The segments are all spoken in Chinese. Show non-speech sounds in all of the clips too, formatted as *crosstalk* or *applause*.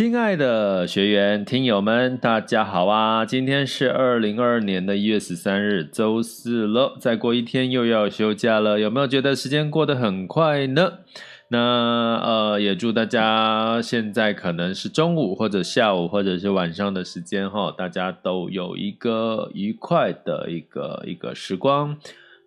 亲爱的学员、听友们，大家好啊！今天是二零二二年的一月十三日，周四了。再过一天又要休假了，有没有觉得时间过得很快呢？那呃，也祝大家现在可能是中午或者下午或者是晚上的时间哈，大家都有一个愉快的一个一个时光。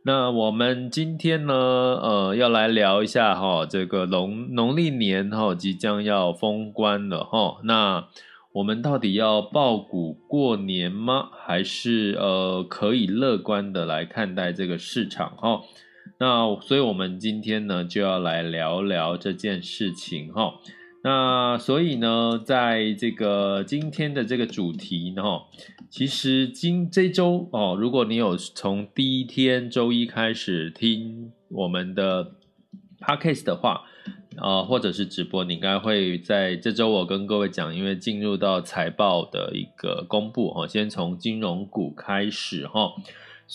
那我们今天呢，呃，要来聊一下哈，这个农农历年哈即将要封关了哈。那我们到底要抱股过年吗？还是呃可以乐观的来看待这个市场哈？那所以我们今天呢就要来聊聊这件事情哈。那所以呢，在这个今天的这个主题呢，其实今这周哦，如果你有从第一天周一开始听我们的 podcast 的话，呃，或者是直播，你应该会在这周我跟各位讲，因为进入到财报的一个公布哈，先从金融股开始哈。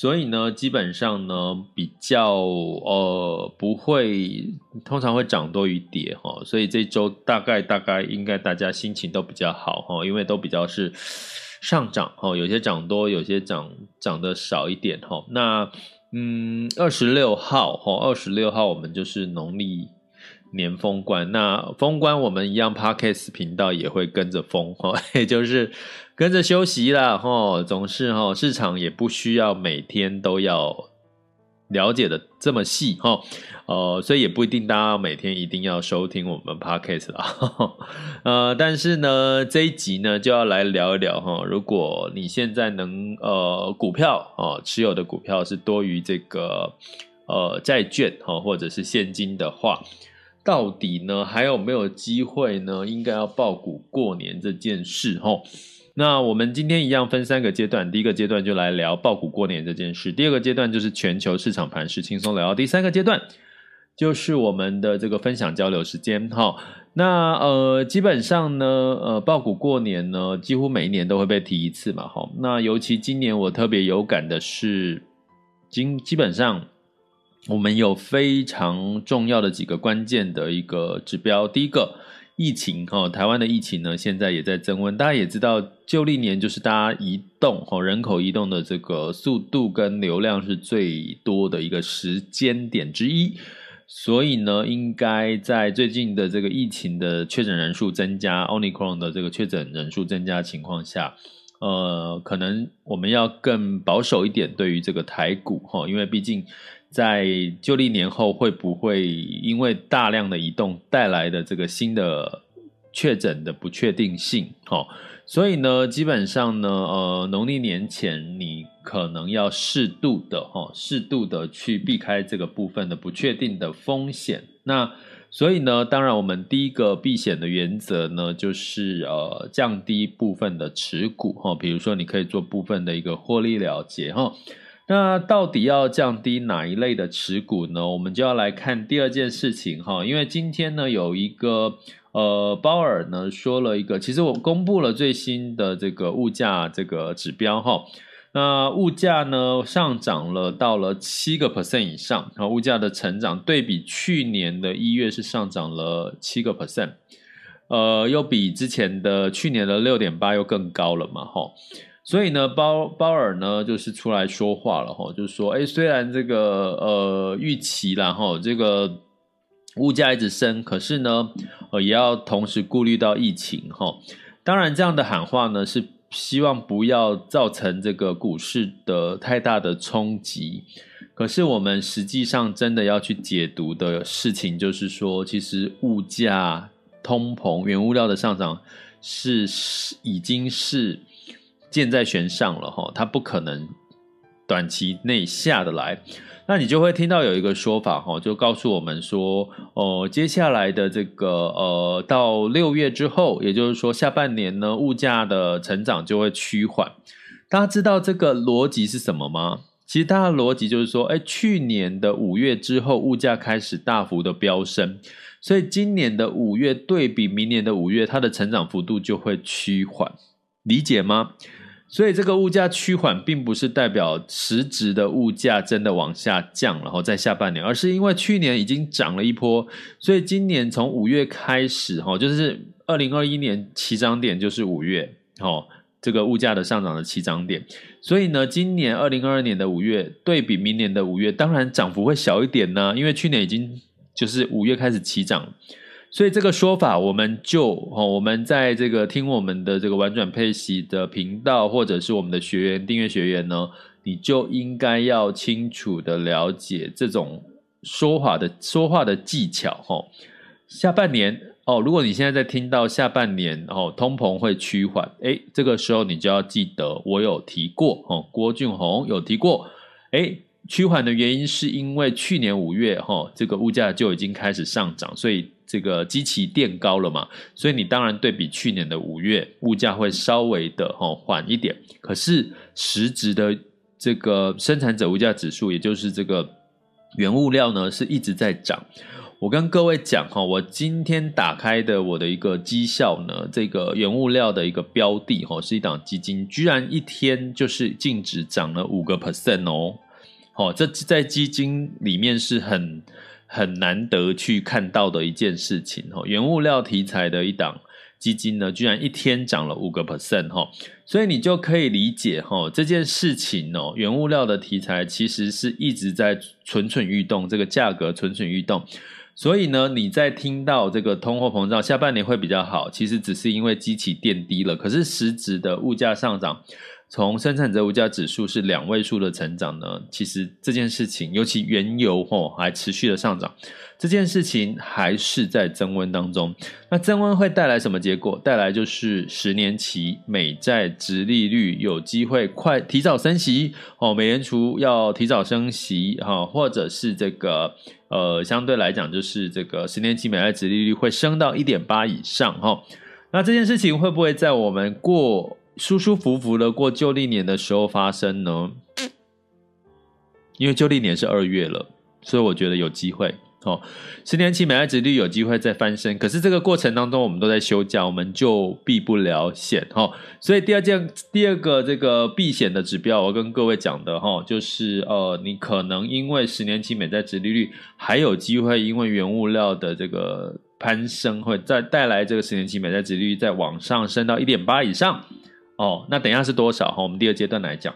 所以呢，基本上呢，比较呃不会，通常会涨多于跌哈。所以这周大概大概应该大家心情都比较好哈，因为都比较是上涨哈，有些涨多，有些涨涨得少一点哈。那嗯，二十六号哈，二十六号我们就是农历年封关，那封关我们一样，Podcast 频道也会跟着封哈，*laughs* 也就是跟着休息啦哈。总是哈，市场也不需要每天都要了解的这么细哈，呃，所以也不一定大家每天一定要收听我们 Podcast 啦。*laughs* 呃，但是呢，这一集呢就要来聊一聊哈，如果你现在能呃股票啊持有的股票是多于这个呃债券哈或者是现金的话。到底呢还有没有机会呢？应该要报股过年这件事齁。那我们今天一样分三个阶段，第一个阶段就来聊抱股过年这件事，第二个阶段就是全球市场盘势轻松聊，第三个阶段就是我们的这个分享交流时间齁。那呃，基本上呢，呃，抱股过年呢，几乎每一年都会被提一次嘛齁。那尤其今年我特别有感的是，今基本上。我们有非常重要的几个关键的一个指标。第一个，疫情哈，台湾的疫情呢，现在也在增温。大家也知道，旧历年就是大家移动哈，人口移动的这个速度跟流量是最多的一个时间点之一。所以呢，应该在最近的这个疫情的确诊人数增加，Omicron 的这个确诊人数增加的情况下，呃，可能我们要更保守一点，对于这个台股哈，因为毕竟。在旧历年后会不会因为大量的移动带来的这个新的确诊的不确定性？哈，所以呢，基本上呢，呃，农历年前你可能要适度的哈，适度的去避开这个部分的不确定的风险。那所以呢，当然我们第一个避险的原则呢，就是呃降低部分的持股哈，比如说你可以做部分的一个获利了结哈。那到底要降低哪一类的持股呢？我们就要来看第二件事情哈，因为今天呢有一个呃鲍尔呢说了一个，其实我公布了最新的这个物价这个指标哈，那物价呢上涨了到了七个 percent 以上，然后，物价的成长对比去年的一月是上涨了七个 percent，呃，又比之前的去年的六点八又更高了嘛哈。所以呢，鲍鲍尔呢就是出来说话了哈，就是说，哎，虽然这个呃预期啦哈，这个物价一直升，可是呢，呃，也要同时顾虑到疫情哈。当然，这样的喊话呢是希望不要造成这个股市的太大的冲击。可是我们实际上真的要去解读的事情，就是说，其实物价、通膨、原物料的上涨是已经是箭在弦上了哈，它不可能短期内下得来。那你就会听到有一个说法哈，就告诉我们说，哦，接下来的这个呃，到六月之后，也就是说下半年呢，物价的成长就会趋缓。大家知道这个逻辑是什么吗？其实它的逻辑就是说，哎，去年的五月之后，物价开始大幅的飙升，所以今年的五月对比明年的五月，它的成长幅度就会趋缓，理解吗？所以这个物价趋缓，并不是代表实质的物价真的往下降，然后在下半年，而是因为去年已经涨了一波，所以今年从五月开始，哈，就是二零二一年起涨点就是五月，哈，这个物价的上涨的起涨点。所以呢，今年二零二二年的五月对比明年的五月，当然涨幅会小一点呢，因为去年已经就是五月开始起涨。所以这个说法，我们就哦，我们在这个听我们的这个玩转配息的频道，或者是我们的学员订阅学员呢，你就应该要清楚的了解这种说话的说话的技巧哈。下半年哦，如果你现在在听到下半年哦，通膨会趋缓，诶，这个时候你就要记得我有提过哦，郭俊宏有提过，诶，趋缓的原因是因为去年五月哈，这个物价就已经开始上涨，所以。这个基期垫高了嘛，所以你当然对比去年的五月，物价会稍微的哈缓一点。可是实质的这个生产者物价指数，也就是这个原物料呢，是一直在涨。我跟各位讲哈，我今天打开的我的一个绩效呢，这个原物料的一个标的哈，是一档基金，居然一天就是净值涨了五个 percent 哦。好，这在基金里面是很。很难得去看到的一件事情哈，原物料题材的一档基金呢，居然一天涨了五个 percent 哈，所以你就可以理解哈，这件事情哦，原物料的题材其实是一直在蠢蠢欲动，这个价格蠢蠢欲动，所以呢，你在听到这个通货膨胀下半年会比较好，其实只是因为机器垫低了，可是实质的物价上涨。从生产者物价指数是两位数的成长呢，其实这件事情，尤其原油吼还持续的上涨，这件事情还是在增温当中。那增温会带来什么结果？带来就是十年期美债殖利率有机会快提早升息哦，美联储要提早升息哈，或者是这个呃相对来讲就是这个十年期美债殖利率会升到一点八以上哈。那这件事情会不会在我们过？舒舒服服的过旧历年的时候发生呢？因为旧历年是二月了，所以我觉得有机会哦。十年期美债殖利率有机会再翻身，可是这个过程当中我们都在休假，我们就避不了险哈。所以第二件、第二个这个避险的指标，我跟各位讲的哈，就是呃，你可能因为十年期美债值利率还有机会，因为原物料的这个攀升，会再带来这个十年期美债值利率再往上升到一点八以上。哦，那等一下是多少？哈，我们第二阶段来讲。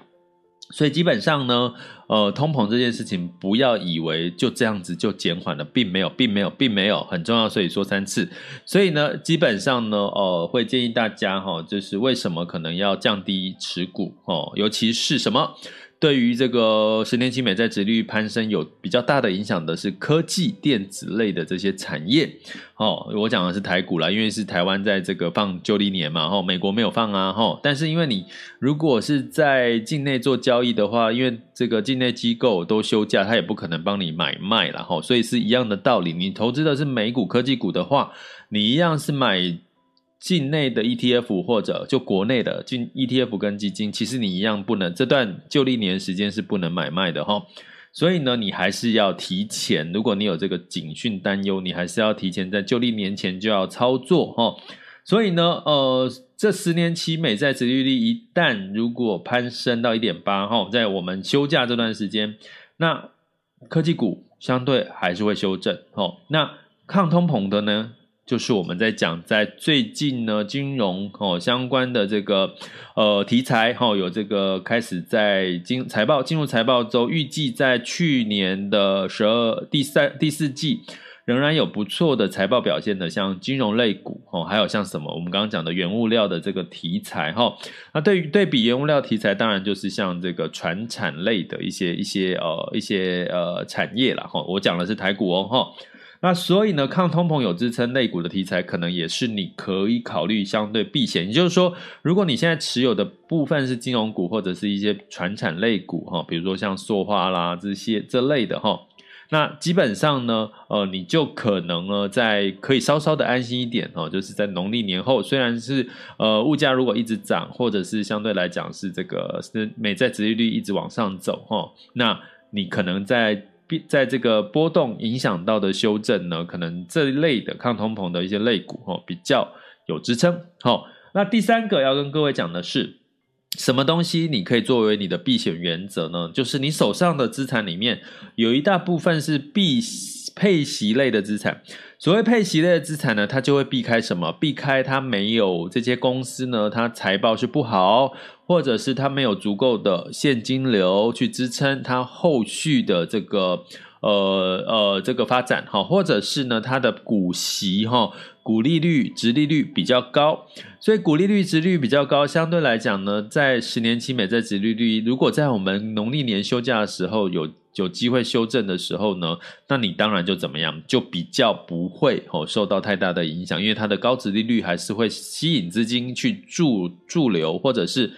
所以基本上呢，呃，通膨这件事情，不要以为就这样子就减缓了，并没有，并没有，并没有，很重要，所以说三次。所以呢，基本上呢，呃，会建议大家哈，就是为什么可能要降低持股哦，尤其是什么？对于这个十年期美债殖率攀升有比较大的影响的是科技电子类的这些产业哦，我讲的是台股啦，因为是台湾在这个放旧历年嘛，哈，美国没有放啊，哈，但是因为你如果是在境内做交易的话，因为这个境内机构都休假，他也不可能帮你买卖了，哈，所以是一样的道理，你投资的是美股科技股的话，你一样是买。境内的 ETF 或者就国内的进 ETF 跟基金，其实你一样不能这段旧历年时间是不能买卖的哈，所以呢，你还是要提前，如果你有这个警讯担忧，你还是要提前在旧历年前就要操作哈。所以呢，呃，这十年期美债殖利率一旦如果攀升到一点八哈，在我们休假这段时间，那科技股相对还是会修正哦。那抗通膨的呢？就是我们在讲，在最近呢，金融哦相关的这个呃题材哈、哦，有这个开始在金财报进入财报周，预计在去年的十二第三第四季仍然有不错的财报表现的，像金融类股哦，还有像什么我们刚刚讲的原物料的这个题材哈。那对于对比原物料题材，当然就是像这个船产类的一些一些呃一些呃产业了哈。我讲的是台股哦哈。那所以呢，抗通膨有支撑类股的题材，可能也是你可以考虑相对避险。也就是说，如果你现在持有的部分是金融股或者是一些传产类股哈，比如说像塑化啦这些这类的哈，那基本上呢，呃，你就可能呢在可以稍稍的安心一点哦，就是在农历年后，虽然是呃物价如果一直涨，或者是相对来讲是这个是美债殖利率一直往上走哈，那你可能在。在这个波动影响到的修正呢，可能这一类的抗通膨的一些类股哦，比较有支撑。好，那第三个要跟各位讲的是，什么东西你可以作为你的避险原则呢？就是你手上的资产里面有一大部分是避配息类的资产。所谓配息类的资产呢，它就会避开什么？避开它没有这些公司呢，它财报是不好，或者是它没有足够的现金流去支撑它后续的这个呃呃这个发展哈，或者是呢它的股息哈，股利率、殖利率比较高，所以股利率、殖利率比较高，相对来讲呢，在十年期美债殖利率，如果在我们农历年休假的时候有。有机会修正的时候呢，那你当然就怎么样，就比较不会哦受到太大的影响，因为它的高殖利率还是会吸引资金去驻驻留，或者是。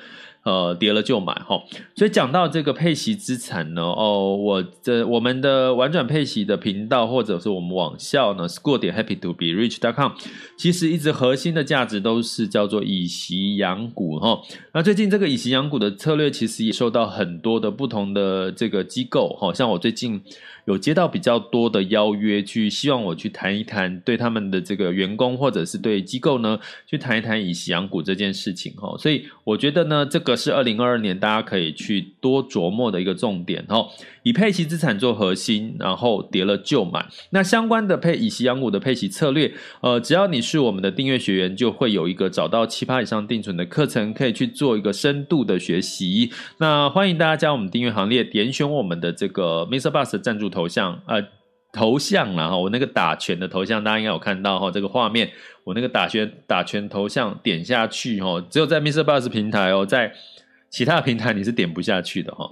呃，跌了就买哈，所以讲到这个配息资产呢，哦，我这我们的玩转配息的频道，或者是我们网校呢，school 点 happy to be rich dot com，其实一直核心的价值都是叫做以息养股哈。那最近这个以息养股的策略，其实也受到很多的不同的这个机构哈，像我最近。有接到比较多的邀约，去希望我去谈一谈对他们的这个员工或者是对机构呢，去谈一谈以喜养股这件事情哈。所以我觉得呢，这个是二零二二年大家可以去多琢磨的一个重点哈。以配息资产做核心，然后跌了就买。那相关的配以息养股的配息策略，呃，只要你是我们的订阅学员，就会有一个找到七趴以上定存的课程，可以去做一个深度的学习。那欢迎大家加入我们订阅行列，点选我们的这个 Mr. Bus 的赞助头像，呃，头像啦哈，我那个打拳的头像，大家应该有看到哈，这个画面，我那个打拳打拳头像点下去哈，只有在 Mr. Bus 平台哦，在其他平台你是点不下去的哈。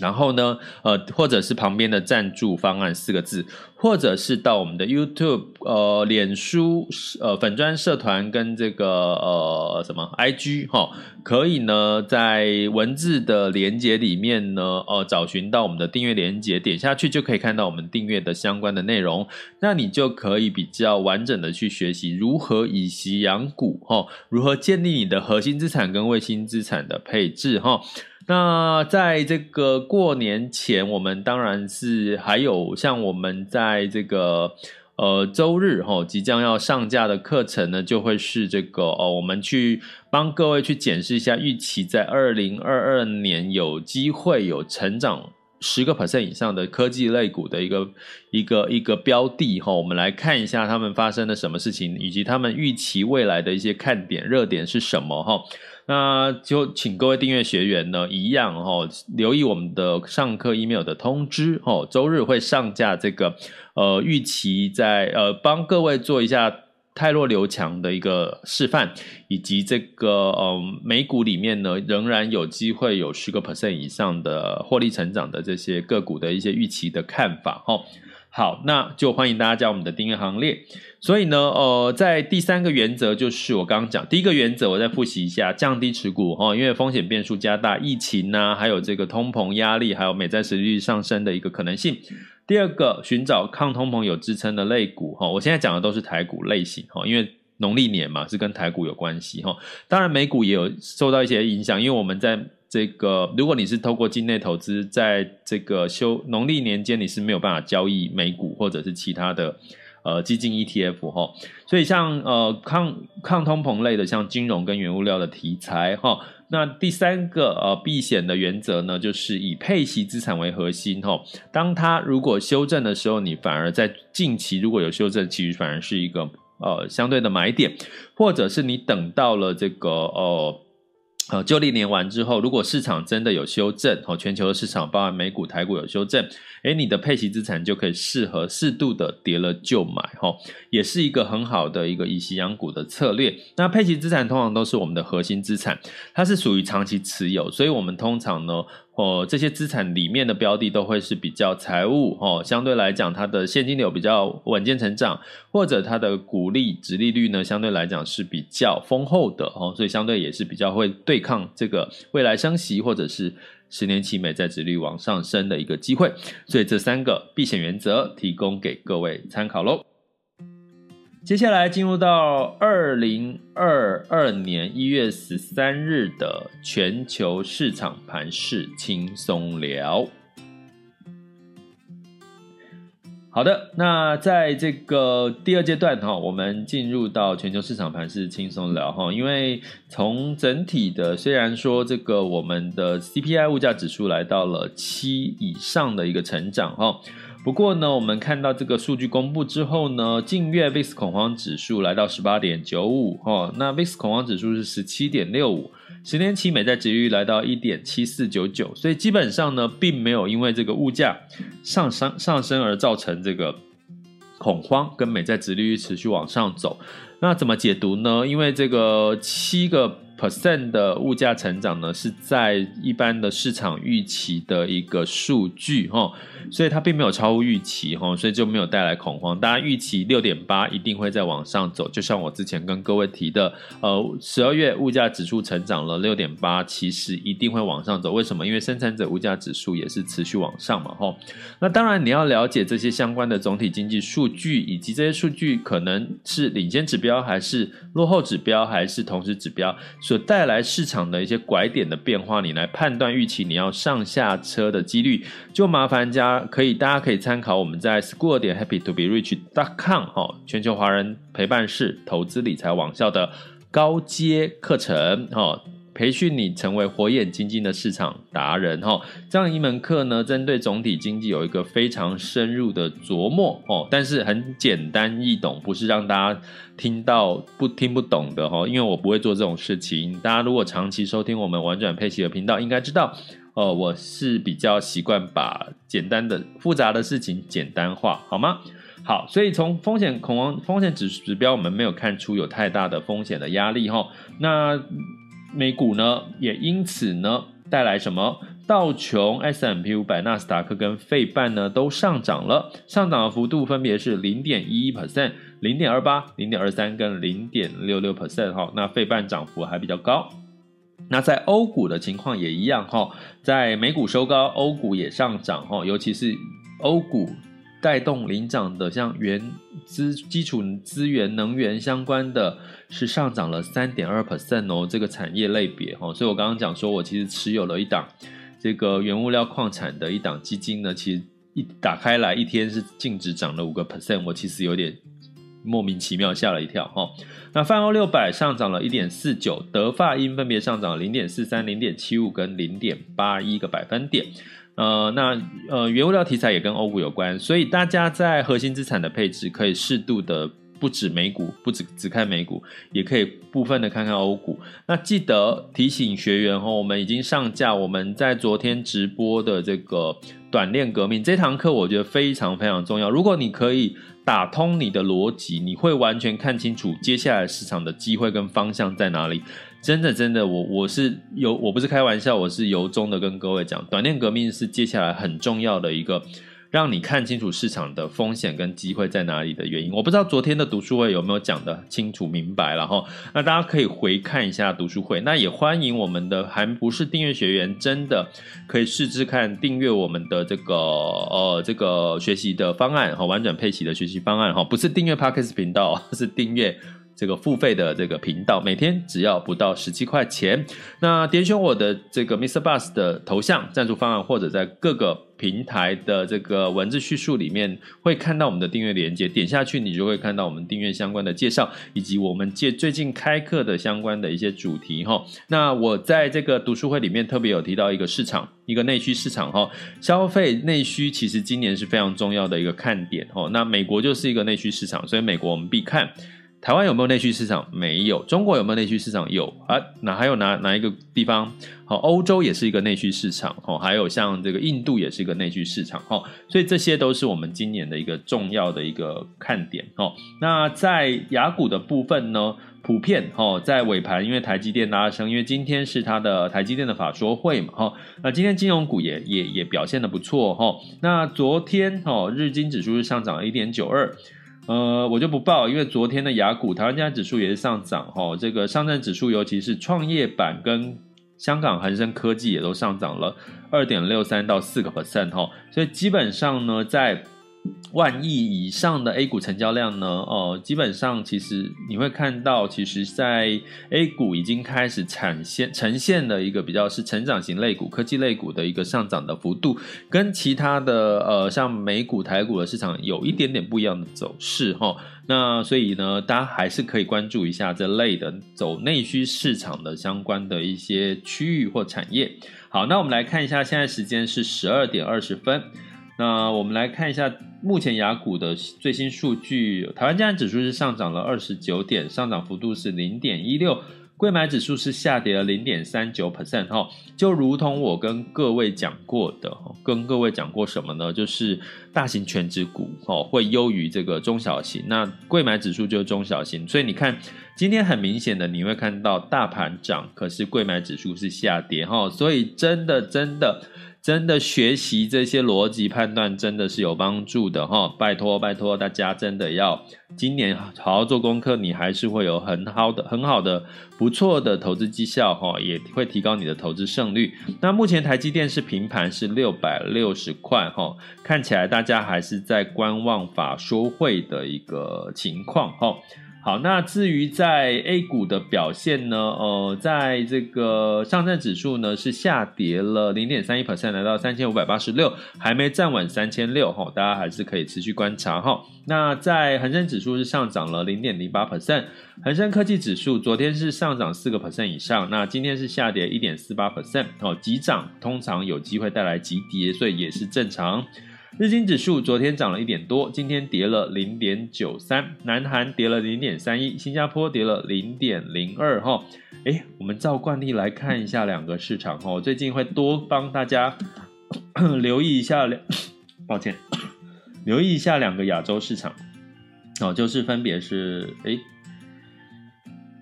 然后呢，呃，或者是旁边的赞助方案四个字，或者是到我们的 YouTube、呃，脸书、呃，粉专社团跟这个呃什么 IG 哈、可以呢在文字的连接里面呢，呃，找寻到我们的订阅连接，点下去就可以看到我们订阅的相关的内容，那你就可以比较完整的去学习如何以息养股哈、如何建立你的核心资产跟卫星资产的配置哈。那在这个过年前，我们当然是还有像我们在这个呃周日哈即将要上架的课程呢，就会是这个哦，我们去帮各位去检视一下预期在二零二二年有机会有成长十个 percent 以上的科技类股的一个一个一个标的哈，我们来看一下他们发生了什么事情，以及他们预期未来的一些看点热点是什么哈。那就请各位订阅学员呢，一样哈，留意我们的上课 email 的通知哦。周日会上架这个呃预期在呃帮各位做一下泰弱留强的一个示范，以及这个呃美股里面呢仍然有机会有十个 percent 以上的获利成长的这些个股的一些预期的看法哈。好，那就欢迎大家加入我们的订阅行列。所以呢，呃，在第三个原则就是我刚刚讲，第一个原则我再复习一下，降低持股哈，因为风险变数加大，疫情呐、啊，还有这个通膨压力，还有美债殖利率上升的一个可能性。第二个，寻找抗通膨有支撑的类股哈，我现在讲的都是台股类型哈，因为农历年嘛是跟台股有关系哈，当然美股也有受到一些影响，因为我们在这个如果你是透过境内投资，在这个休农历年间你是没有办法交易美股或者是其他的。呃，基金 ETF 哈，所以像呃抗抗通膨类的，像金融跟原物料的题材哈。那第三个呃避险的原则呢，就是以配息资产为核心哈。当它如果修正的时候，你反而在近期如果有修正，其实反而是一个呃相对的买点，或者是你等到了这个呃。呃，旧历年完之后，如果市场真的有修正，哦，全球的市场，包含美股、台股有修正，诶，你的配息资产就可以适合适度的跌了就买，哈，也是一个很好的一个以息养股的策略。那配息资产通常都是我们的核心资产，它是属于长期持有，所以我们通常呢。哦，这些资产里面的标的都会是比较财务哦，相对来讲，它的现金流比较稳健成长，或者它的股利、殖利率呢，相对来讲是比较丰厚的哦，所以相对也是比较会对抗这个未来升息或者是十年期美债殖率往上升的一个机会。所以这三个避险原则提供给各位参考喽。接下来进入到二零二二年一月十三日的全球市场盘势轻松聊。好的，那在这个第二阶段哈，我们进入到全球市场盘势轻松聊哈，因为从整体的虽然说这个我们的 CPI 物价指数来到了七以上的一个成长哈。不过呢，我们看到这个数据公布之后呢，近月 VIX 恐慌指数来到十八点九五，哈，那 VIX 恐慌指数是十七点六五，十年期美债殖利率来到一点七四九九，所以基本上呢，并没有因为这个物价上升上升而造成这个恐慌，跟美债殖利率持续往上走。那怎么解读呢？因为这个七个 percent 的物价成长呢，是在一般的市场预期的一个数据哈，所以它并没有超乎预期哈，所以就没有带来恐慌。大家预期六点八一定会再往上走，就像我之前跟各位提的，呃，十二月物价指数成长了六点八，其实一定会往上走。为什么？因为生产者物价指数也是持续往上嘛哈。那当然你要了解这些相关的总体经济数据，以及这些数据可能是领先指标，还是落后指标，还是同时指标。所带来市场的一些拐点的变化，你来判断预期你要上下车的几率，就麻烦家可以，大家可以参考我们在 school 点 happy to be rich dot com 哈，全球华人陪伴式投资理财网校的高阶课程哈。培训你成为火眼金睛的市场达人哈，这样一门课呢，针对总体经济有一个非常深入的琢磨哦，但是很简单易懂，不是让大家听到不听不懂的哈，因为我不会做这种事情。大家如果长期收听我们玩转佩奇的频道，应该知道哦，我是比较习惯把简单的复杂的事情简单化，好吗？好，所以从风险恐慌风险指指标，我们没有看出有太大的风险的压力哈，那。美股呢，也因此呢带来什么？道琼、S M P 五百、纳斯达克跟费半呢都上涨了，上涨的幅度分别是零点一一 percent、零点二八、零点二三跟零点六六 percent 哈。那费半涨幅还比较高。那在欧股的情况也一样哈，在美股收高，欧股也上涨哈，尤其是欧股。带动领涨的，像原资基础资源、能源相关的，是上涨了三点二 percent 哦。这个产业类别哈，所以我刚刚讲说，我其实持有了一档这个原物料矿产的一档基金呢，其实一打开来一天是净值涨了五个 percent，我其实有点莫名其妙，吓了一跳哈。那泛欧六百上涨了一点四九，德法英分别上涨零点四三、零点七五跟零点八一个百分点。呃，那呃，原物料题材也跟欧股有关，所以大家在核心资产的配置可以适度的不止美股，不止只看美股，也可以部分的看看欧股。那记得提醒学员哦，我们已经上架我们在昨天直播的这个短链革命这堂课，我觉得非常非常重要。如果你可以打通你的逻辑，你会完全看清楚接下来市场的机会跟方向在哪里。真的，真的，我我是由我不是开玩笑，我是由衷的跟各位讲，短链革命是接下来很重要的一个，让你看清楚市场的风险跟机会在哪里的原因。我不知道昨天的读书会有没有讲的清楚明白，了哈那大家可以回看一下读书会。那也欢迎我们的还不是订阅学员，真的可以试试看订阅我们的这个呃这个学习的方案哈，玩转配息的学习方案哈，不是订阅 Podcast 频道，*laughs* 是订阅。这个付费的这个频道，每天只要不到十七块钱。那点选我的这个 Mr. Bus 的头像赞助方案，或者在各个平台的这个文字叙述里面，会看到我们的订阅链接。点下去，你就会看到我们订阅相关的介绍，以及我们借最近开课的相关的一些主题哈。那我在这个读书会里面特别有提到一个市场，一个内需市场哈。消费内需其实今年是非常重要的一个看点哈。那美国就是一个内需市场，所以美国我们必看。台湾有没有内需市场？没有。中国有没有内需市场？有啊。哪还有哪哪一个地方？好，欧洲也是一个内需市场哦。还有像这个印度也是一个内需市场哦。所以这些都是我们今年的一个重要的一个看点哦。那在雅股的部分呢，普遍哦，在尾盘因为台积电拉升，因为今天是它的台积电的法说会嘛哈。那今天金融股也也也表现得不错哈。那昨天哦，日经指数是上涨了一点九二。呃，我就不报，因为昨天的雅股，台湾加指数也是上涨，哈，这个上证指数，尤其是创业板跟香港恒生科技也都上涨了二点六三到四个 percent，哈，所以基本上呢，在万亿以上的 A 股成交量呢，呃，基本上其实你会看到，其实，在 A 股已经开始产现呈现的一个比较是成长型类股、科技类股的一个上涨的幅度，跟其他的呃像美股、台股的市场有一点点不一样的走势哈。那所以呢，大家还是可以关注一下这类的走内需市场的相关的一些区域或产业。好，那我们来看一下，现在时间是十二点二十分。那我们来看一下目前雅股的最新数据，台湾加权指数是上涨了二十九点，上涨幅度是零点一六，柜买指数是下跌了零点三九 percent 哈，就如同我跟各位讲过的，跟各位讲过什么呢？就是大型权值股哦会优于这个中小型，那柜买指数就是中小型，所以你看今天很明显的你会看到大盘涨，可是柜买指数是下跌哈，所以真的真的。真的学习这些逻辑判断真的是有帮助的哈，拜托拜托大家真的要今年好好做功课，你还是会有很好的很好的不错的投资绩效哈，也会提高你的投资胜率。那目前台积电是平盘是六百六十块哈，看起来大家还是在观望法说会的一个情况哈。好，那至于在 A 股的表现呢？呃，在这个上证指数呢是下跌了零点三一 percent，来到三千五百八十六，还没站稳三千六哈，大家还是可以持续观察哈。那在恒生指数是上涨了零点零八 percent，恒生科技指数昨天是上涨四个 percent 以上，那今天是下跌一点四八 percent 哦，急涨通常有机会带来急跌，所以也是正常。日经指数昨天涨了一点多，今天跌了零点九三，南韩跌了零点三一，新加坡跌了零点零二哈。诶，我们照惯例来看一下两个市场哈，最近会多帮大家 *coughs* 留意一下两，抱歉，*coughs* 留意一下两个亚洲市场哦，就是分别是诶，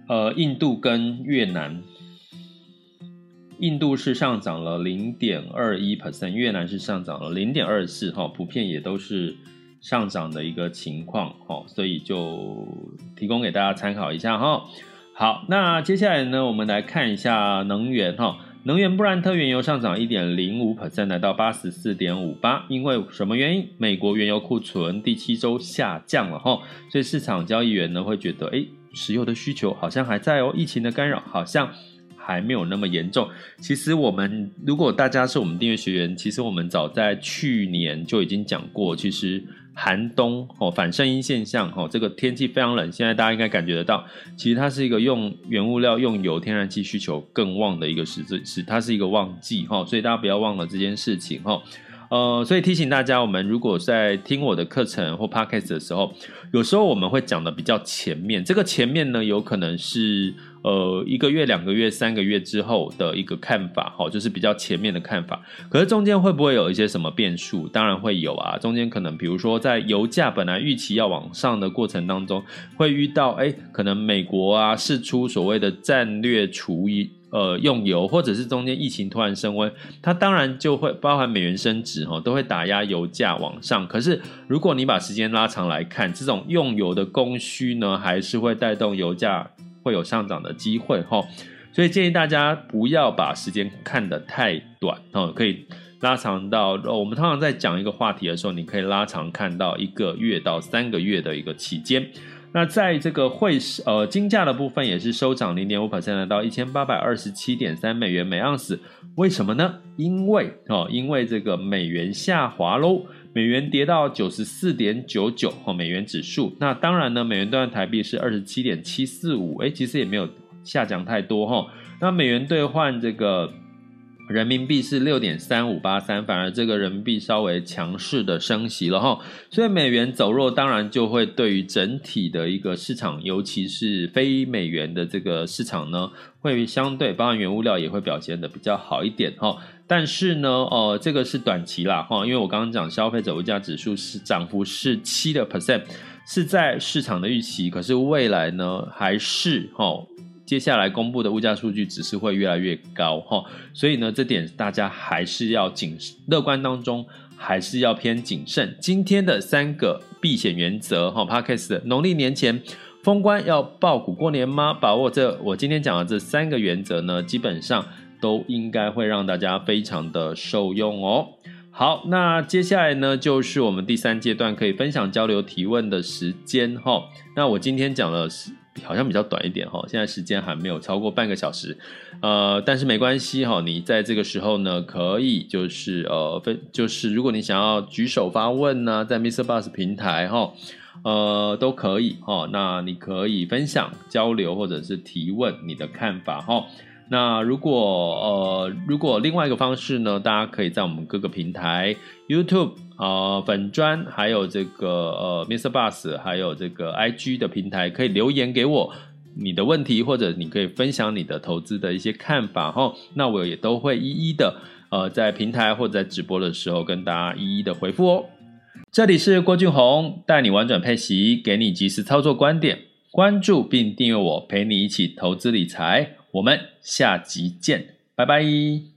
呃，印度跟越南。印度是上涨了零点二一 percent，越南是上涨了零点二四，哈，普遍也都是上涨的一个情况，哈，所以就提供给大家参考一下，哈。好，那接下来呢，我们来看一下能源，哈，能源布兰特原油上涨一点零五 percent，来到八十四点五八，因为什么原因？美国原油库存第七周下降了，哈，所以市场交易员呢会觉得，诶，石油的需求好像还在哦，疫情的干扰好像。还没有那么严重。其实我们如果大家是我们订阅学员，其实我们早在去年就已经讲过，其实寒冬哦，反声音现象哦，这个天气非常冷，现在大家应该感觉得到，其实它是一个用原物料、用油、天然气需求更旺的一个时节，是它是一个旺季哈，所以大家不要忘了这件事情哈。呃，所以提醒大家，我们如果在听我的课程或 podcast 的时候，有时候我们会讲的比较前面，这个前面呢，有可能是。呃，一个月、两个月、三个月之后的一个看法，哈，就是比较前面的看法。可是中间会不会有一些什么变数？当然会有啊。中间可能，比如说在油价本来预期要往上的过程当中，会遇到，哎，可能美国啊试出所谓的战略储油，呃，用油，或者是中间疫情突然升温，它当然就会包含美元升值，哈，都会打压油价往上。可是如果你把时间拉长来看，这种用油的供需呢，还是会带动油价。会有上涨的机会哈，所以建议大家不要把时间看得太短哦，可以拉长到我们通常在讲一个话题的时候，你可以拉长看到一个月到三个月的一个期间。那在这个汇市呃金价的部分也是收涨零点五 percent 来到一千八百二十七点三美元每盎司，为什么呢？因为哦，因为这个美元下滑喽，美元跌到九十四点九九哦，美元指数。那当然呢，美元兑换台币是二十七点七四五，哎，其实也没有下降太多哈。那美元兑换这个人民币是六点三五八三，反而这个人民币稍微强势的升息了哈，所以美元走弱，当然就会对于整体的一个市场，尤其是非美元的这个市场呢，会相对，包含原物料也会表现得比较好一点哈。但是呢，呃，这个是短期啦哈，因为我刚刚讲消费者物价指数是涨幅是七的 percent，是在市场的预期，可是未来呢还是哈。接下来公布的物价数据只是会越来越高哈，所以呢，这点大家还是要谨乐观当中，还是要偏谨慎。今天的三个避险原则哈，Podcast 农历年前封关要抱股过年吗？把握这我今天讲的这三个原则呢，基本上都应该会让大家非常的受用哦。好，那接下来呢，就是我们第三阶段可以分享、交流、提问的时间哈。那我今天讲的是。好像比较短一点哈，现在时间还没有超过半个小时，呃，但是没关系哈，你在这个时候呢，可以就是呃分，就是如果你想要举手发问呢，在 Mr. Bus 平台哈，呃都可以哈，那你可以分享交流或者是提问你的看法哈。那如果呃，如果另外一个方式呢，大家可以在我们各个平台，YouTube 啊、粉专，还有这个呃 MixerBox，还有这个 IG 的平台，可以留言给我你的问题，或者你可以分享你的投资的一些看法哈。那我也都会一一的呃在平台或者在直播的时候跟大家一一的回复哦。这里是郭俊宏，带你玩转配息，给你及时操作观点，关注并订阅我，陪你一起投资理财。我们下集见，拜拜。